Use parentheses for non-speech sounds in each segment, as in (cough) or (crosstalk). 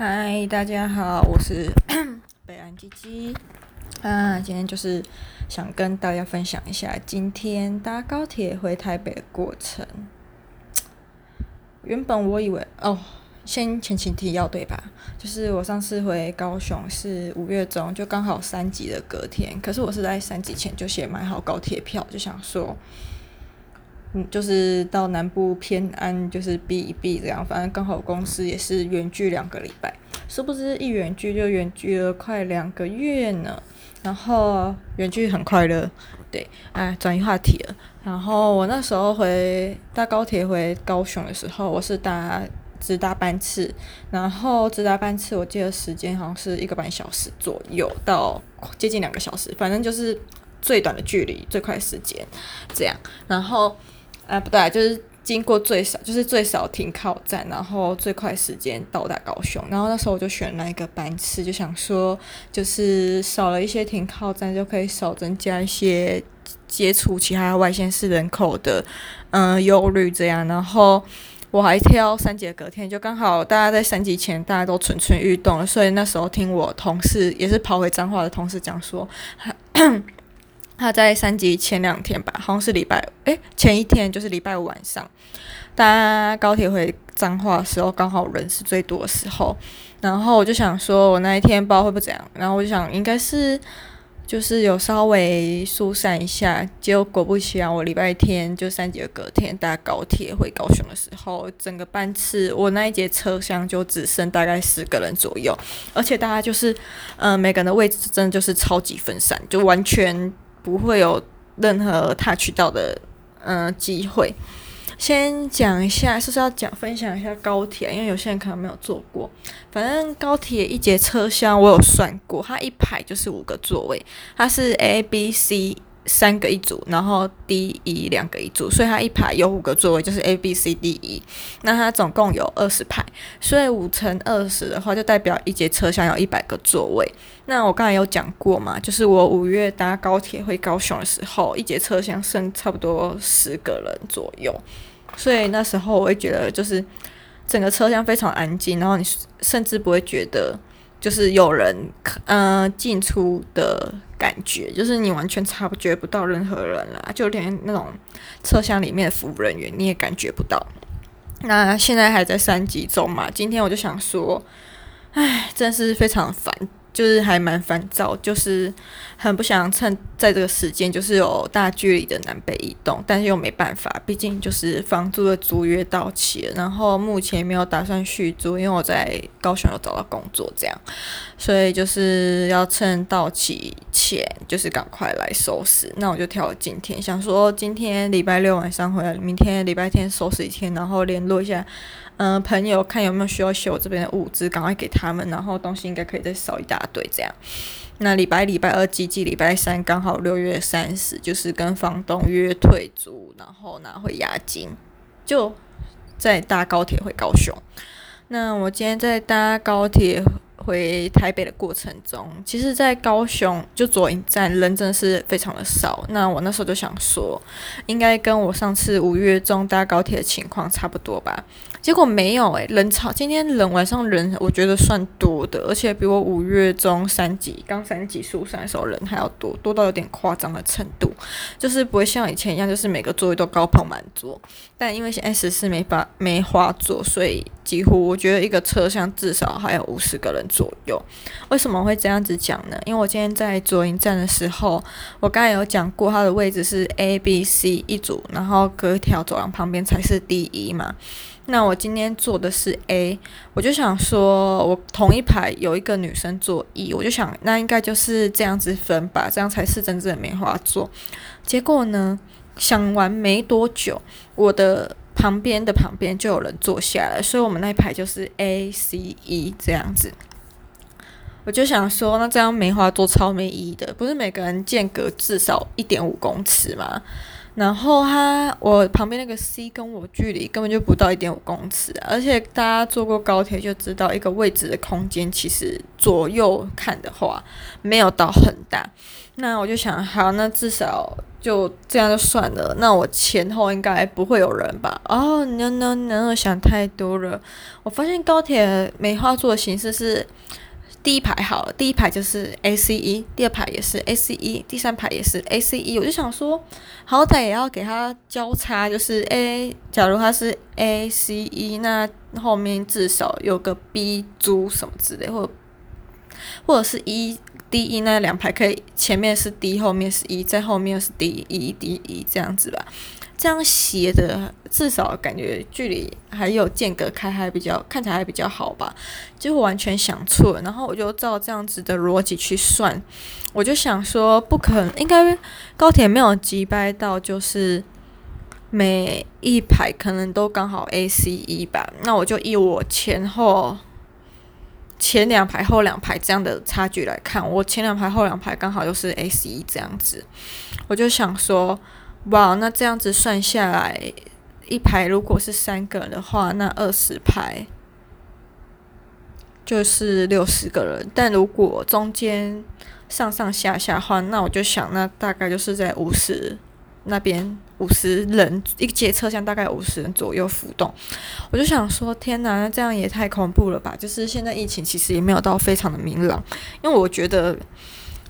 嗨，大家好，我是 (clears throat) 北安吉吉。啊，今天就是想跟大家分享一下今天搭高铁回台北的过程。原本我以为哦，先前情提要对吧？就是我上次回高雄是五月中，就刚好三级的隔天。可是我是在三级前就先买好高铁票，就想说。嗯，就是到南部偏安，就是避一避这样，反正刚好公司也是远距两个礼拜，殊不知一远距就远距了快两个月呢。然后远距很快乐，对，哎，转移话题了。然后我那时候回搭高铁回高雄的时候，我是搭直达班次，然后直达班次我记得时间好像是一个半小时左右到接近两个小时，反正就是最短的距离，最快时间这样。然后。啊，不对，就是经过最少，就是最少停靠站，然后最快时间到达高雄。然后那时候我就选那一个班次，就想说，就是少了一些停靠站，就可以少增加一些接触其他外县市人口的，嗯、忧虑这样。然后我还挑三级隔天，就刚好大家在三级前大家都蠢蠢欲动了，所以那时候听我同事也是跑回彰化的同事讲说。(coughs) 他在三级前两天吧，好像是礼拜诶，前一天就是礼拜五晚上搭高铁回彰化的时候，刚好人是最多的时候。然后我就想说，我那一天不知道会不会怎样。然后我就想，应该是就是有稍微疏散一下。结果果不其然，我礼拜天就三级的隔天搭高铁回高雄的时候，整个班次我那一节车厢就只剩大概十个人左右，而且大家就是嗯、每个人的位置真的就是超级分散，就完全。不会有任何 touch 到的嗯机会。先讲一下，是不是要讲分享一下高铁？因为有些人可能没有坐过。反正高铁一节车厢我有算过，它一排就是五个座位，它是 A、B、C。三个一组，然后 D、E 两个一组，所以它一排有五个座位，就是 A、B、C、D、E。那它总共有二十排，所以五乘二十的话，就代表一节车厢有一百个座位。那我刚才有讲过嘛，就是我五月搭高铁回高雄的时候，一节车厢剩差不多十个人左右，所以那时候我会觉得就是整个车厢非常安静，然后你甚至不会觉得。就是有人，呃，进出的感觉，就是你完全察觉不到任何人啦，就连那种车厢里面的服务人员你也感觉不到。那现在还在三级中嘛？今天我就想说，唉，真是非常烦。就是还蛮烦躁，就是很不想趁在这个时间，就是有大距离的南北移动，但是又没办法，毕竟就是房租的租约到期了，然后目前没有打算续租，因为我在高雄有找到工作，这样，所以就是要趁到期前，就是赶快来收拾。那我就挑了今天，想说今天礼拜六晚上回来，明天礼拜天收拾一天，然后联络一下。嗯、朋友看有没有需要修这边的物资，赶快给他们，然后东西应该可以再少一大堆这样。那礼拜礼拜二寄寄，礼拜三刚好六月三十，就是跟房东约退租，然后拿回押金，就再搭高铁回高雄。那我今天在搭高铁。回台北的过程中，其实，在高雄就左营站人真的是非常的少。那我那时候就想说，应该跟我上次五月中搭高铁的情况差不多吧。结果没有诶、欸，人潮今天人晚上人我觉得算多的，而且比我五月中三级刚三级疏散的时候人还要多，多到有点夸张的程度。就是不会像以前一样，就是每个座位都高朋满座。但因为现在十四没法没花座，所以几乎我觉得一个车厢至少还有五十个人左右。为什么会这样子讲呢？因为我今天在左营站的时候，我刚才有讲过，它的位置是 A、B、C 一组，然后隔一条走廊旁边才是 D、一嘛。那我今天坐的是 A，我就想说，我同一排有一个女生坐 E，我就想那应该就是这样子分吧，这样才是真正的梅花座。结果呢，想完没多久，我的旁边的旁边就有人坐下来，所以我们那一排就是 A、C、E 这样子。我就想说，那这样梅花座超没意义的，不是每个人间隔至少一点五公尺吗？然后他，我旁边那个 C 跟我距离根本就不到一点五公尺，而且大家坐过高铁就知道，一个位置的空间其实左右看的话没有到很大。那我就想，好，那至少就这样就算了。那我前后应该不会有人吧？哦，no no no，想太多了。我发现高铁梅花座的形式是第一排好了，第一排就是 ACE，第二排也是 ACE，第三排也是 ACE。我就想说，好歹也要给它交叉，就是 A，假如它是 ACE，那后面至少有个 B 组什么之类，或者或者是一。D E 那两排可以，前面是 D，后面是 E，在后面是 D E D E 这样子吧，这样斜的至少感觉距离还有间隔开，还比较看起来还比较好吧。结果完全想错了，然后我就照这样子的逻辑去算，我就想说不可能，应该高铁没有机掰到，就是每一排可能都刚好 A C E 吧。那我就以我前后。前两排后两排这样的差距来看，我前两排后两排刚好又是 ACE 这样子，我就想说，哇，那这样子算下来，一排如果是三个人的话，那二十排就是六十个人。但如果中间上上下下换，那我就想，那大概就是在五十那边。五十人一节车厢，大概五十人左右浮动，我就想说，天哪，那这样也太恐怖了吧！就是现在疫情其实也没有到非常的明朗，因为我觉得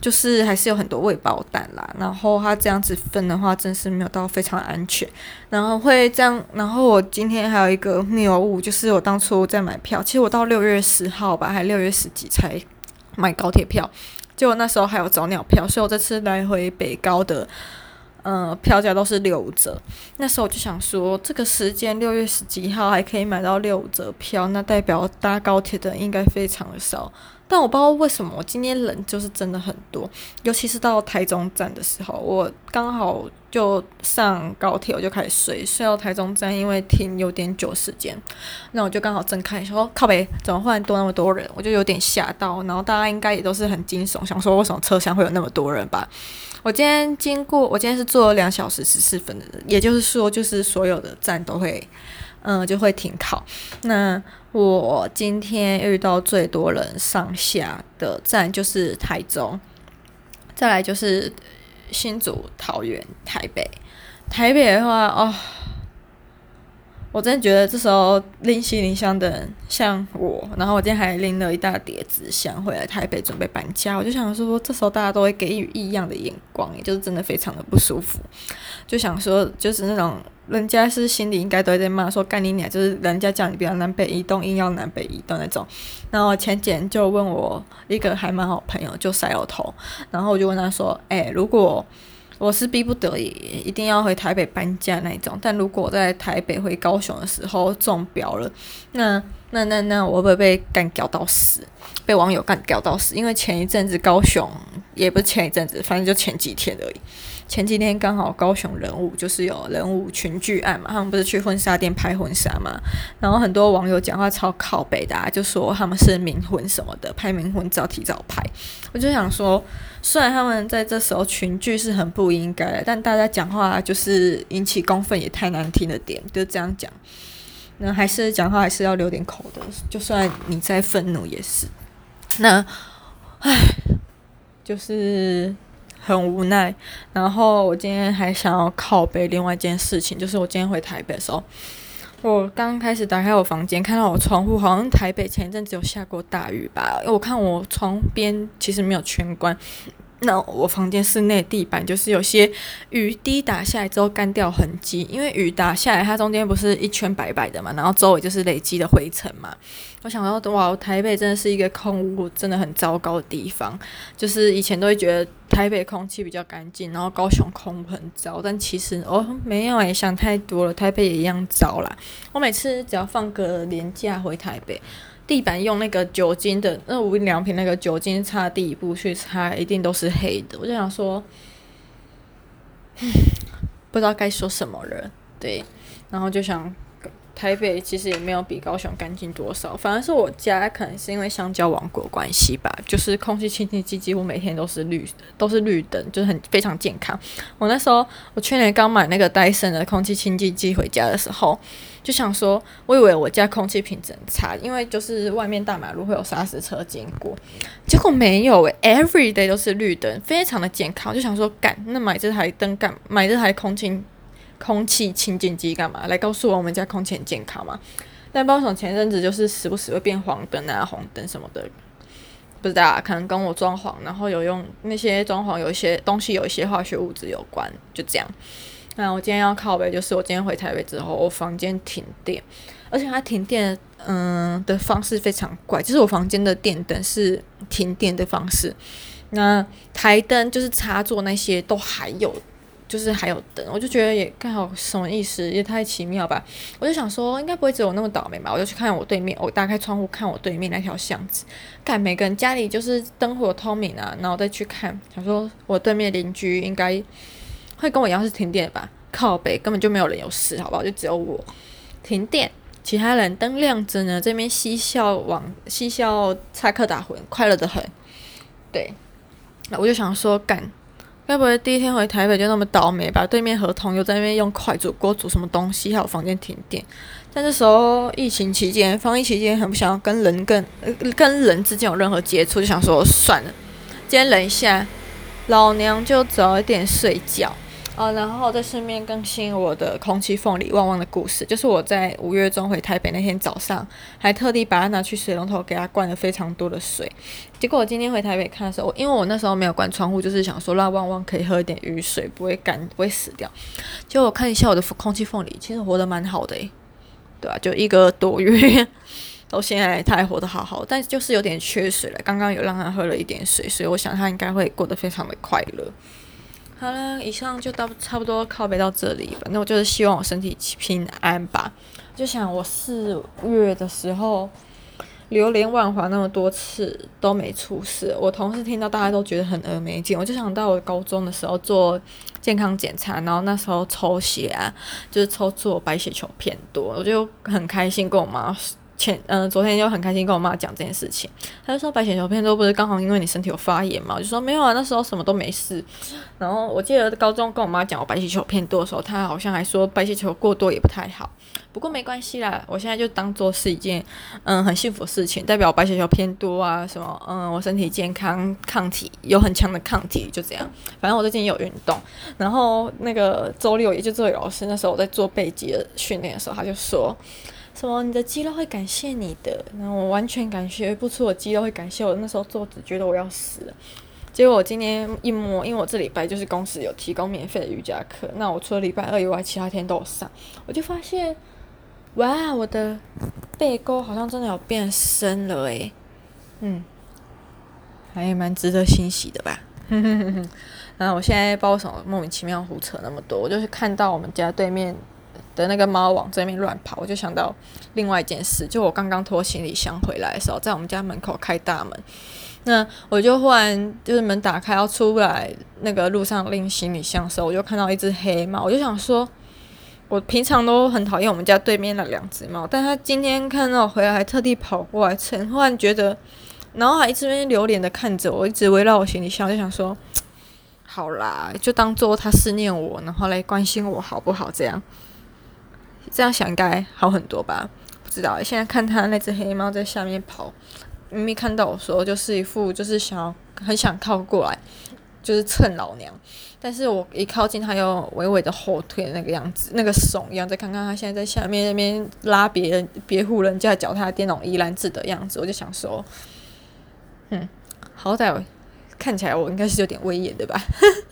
就是还是有很多未爆弹啦。然后他这样子分的话，真是没有到非常安全。然后会这样，然后我今天还有一个谬误，就是我当初在买票，其实我到六月十号吧，还六月十几才买高铁票，结果那时候还有早鸟票，所以我这次来回北高的。嗯、票价都是六折。那时候我就想说，这个时间六月十几号还可以买到六折票，那代表搭高铁的应该非常的少。但我不知道为什么，我今天人就是真的很多，尤其是到台中站的时候，我刚好就上高铁，我就开始睡，睡到台中站，因为停有点久时间，那我就刚好睁开说靠北，怎么忽然多那么多人？我就有点吓到，然后大家应该也都是很惊悚，想说为什么车厢会有那么多人吧？我今天经过，我今天是坐了两小时十四分的，也就是说，就是所有的站都会，嗯、就会停靠。那我今天遇到最多人上下的站就是台中，再来就是新竹、桃园、台北。台北的话，哦。我真的觉得这时候拎行李箱的人像我，然后我今天还拎了一大叠纸箱回来台北准备搬家，我就想说，这时候大家都会给予异样的眼光，也就是真的非常的不舒服。就想说，就是那种人家是心里应该都在骂说干你娘，就是人家叫你不要南北移动，硬要南北移动那种。然后前几天就问我一个还蛮好朋友，就甩我头，然后我就问他说，哎、如果。我是逼不得已一定要回台北搬家那种，但如果在台北回高雄的时候中标了，那那那那我会不会被干掉到死？被网友干掉到死？因为前一阵子高雄也不是前一阵子，反正就前几天而已。前几天刚好高雄人物就是有人物群聚案嘛，他们不是去婚纱店拍婚纱嘛，然后很多网友讲话超靠北的啊，就说他们是冥婚什么的，拍冥婚照提早拍。我就想说，虽然他们在这时候群聚是很不应该，但大家讲话就是引起公愤也太难听了点，就这样讲。那还是讲话还是要留点口的，就算你再愤怒也是。那，唉，就是。很无奈，然后我今天还想要靠北另外一件事情，就是我今天回台北的时候，我刚开始打开我房间，看到我窗户好像台北前一阵子有下过大雨吧，因为我看我窗边其实没有全关。那我房间室内地板就是有些雨滴打下来之后干掉痕迹，因为雨打下来，它中间不是一圈白白的嘛，然后周围就是累积的灰尘嘛。我想到哇，台北真的是一个空污真的很糟糕的地方。就是以前都会觉得台北空气比较干净，然后高雄空很糟，但其实哦没有诶，想太多了，台北也一样糟啦。我每次只要放个年假回台北。地板用那个酒精的，那无印良品那个酒精擦地布去擦，一定都是黑的。我就想说，(sighs) 不知道该说什么了，对，然后就想台北其实也没有比高雄干净多少，反而是我家可能是因为香蕉王国关系吧，就是空气清净机几乎每天都是绿，都是绿灯，就是很非常健康。我那时候我去年刚买那个戴森的空气清净机回家的时候，就想说，我以为我家空气品质很差，因为就是外面大马路会有砂石车经过，结果没有诶、every day 都是绿灯，非常的健康。就想说，干，那买这台灯干，买这台空气。空气清净机干嘛？来告诉我我们家空气很健康吗？但包总前阵子就是时不时会变黄灯啊、红灯什么的，不知道啊，可能跟我装潢，然后有用那些装潢有一些东西有一些化学物质有关，就这样。那我今天要靠背，就是我今天回台北之后，我房间停电，而且它停电嗯的方式非常怪，就是我房间的电灯是停电的方式，那台灯就是插座那些都还有。就是还有灯，我就觉得也刚好什么意思，也太奇妙吧。我就想说，应该不会只有那么倒霉吧。我就去看我对面，我打开窗户看我对面那条巷子，看每个人家里就是灯火通明啊。然后再去看，想说我对面邻居应该会跟我一样是停电吧？靠北根本就没有人有事，好不好？就只有我停电，其他人灯亮着呢，这边嬉笑往嬉笑插科打诨，快乐得很。对，那我就想说干。该不会第一天回台北就那么倒霉吧？对面合同又在那边用快煮锅煮什么东西，还有房间停电。但这时候疫情期间，防疫期间，很不想要跟人跟呃跟人之间有任何接触，就想说算了，今天忍一下，老娘就早一点睡觉。啊，然后再顺便更新我的空气凤梨旺旺的故事，就是我在五月中回台北那天早上，还特地把它拿去水龙头给它灌了非常多的水。结果我今天回台北看的时候，因为我那时候没有关窗户，就是想说让旺旺可以喝一点雨水，不会干，不会死掉。结果我看一下我的空气凤梨，其实活得蛮好的诶，对啊，就一个多月 (laughs) 到现在它还活得好好，但就是有点缺水了。刚刚有让它喝了一点水，所以我想它应该会过得非常的快乐。好了，以上就到差不多靠背到这里。反正我就是希望我身体平安吧。就想我四月的时候流连忘返那么多次都没出事，我同事听到大家都觉得很而没劲。我就想到我高中的时候做健康检查，然后那时候抽血啊，就是抽出我白血球偏多，我就很开心跟我妈。前嗯、昨天就很开心跟我妈讲这件事情，她就说白血球偏多不是刚好因为你身体有发炎嘛？我就说没有啊，那时候什么都没事。然后我记得高中跟我妈讲我白血球偏多的时候，她好像还说白血球过多也不太好。不过没关系啦，我现在就当做是一件嗯很幸福的事情，代表我白血球偏多啊什么嗯我身体健康，抗体有很强的抗体，就这样。反正我最近有运动，然后那个周六也就作为老师那时候我在做背肌的训练的时候，他就说。什么？你的肌肉会感谢你的？然后我完全感觉不出我肌肉会感谢我。那时候做只觉得我要死了。结果我今天一摸，因为我这礼拜就是公司有提供免费的瑜伽课，那我除了礼拜二以外，其他天都有上。我就发现，哇，我的背沟好像真的有变深了诶。嗯，还蛮值得欣喜的吧。(laughs) 然后我现在不知道为什么莫名其妙胡扯那么多，我就是看到我们家对面。的那个猫往这边乱跑，我就想到另外一件事，就我刚刚拖行李箱回来的时候，在我们家门口开大门，那我就忽然就是门打开要出来，那个路上拎行李箱的时候，我就看到一只黑猫，我就想说，我平常都很讨厌我们家对面那两只猫，但它今天看到我回来还特地跑过来，蹭忽然觉得，然后还一直流连的看着我，一直围绕我行李箱，就想说，(tsk) 好啦，就当做它思念我，然后来关心我好不好？这样。这样想应该好很多吧？不知道，现在看他那只黑猫在下面跑，明明看到我说就是一副就是想要很想靠过来，就是蹭老娘。但是我一靠近，他又微微的后退那个样子，那个怂样。再看看他现在在下面那边拉别人别户人家脚踏垫那种怡然自的样子，我就想说，嗯，好歹。看起来我应该是有点威严的吧，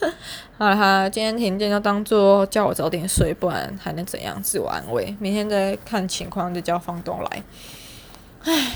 (laughs) 好了哈，今天停电就当做叫我早点睡，不然还能怎样？自我安慰，明天再看情况就叫房东来。唉。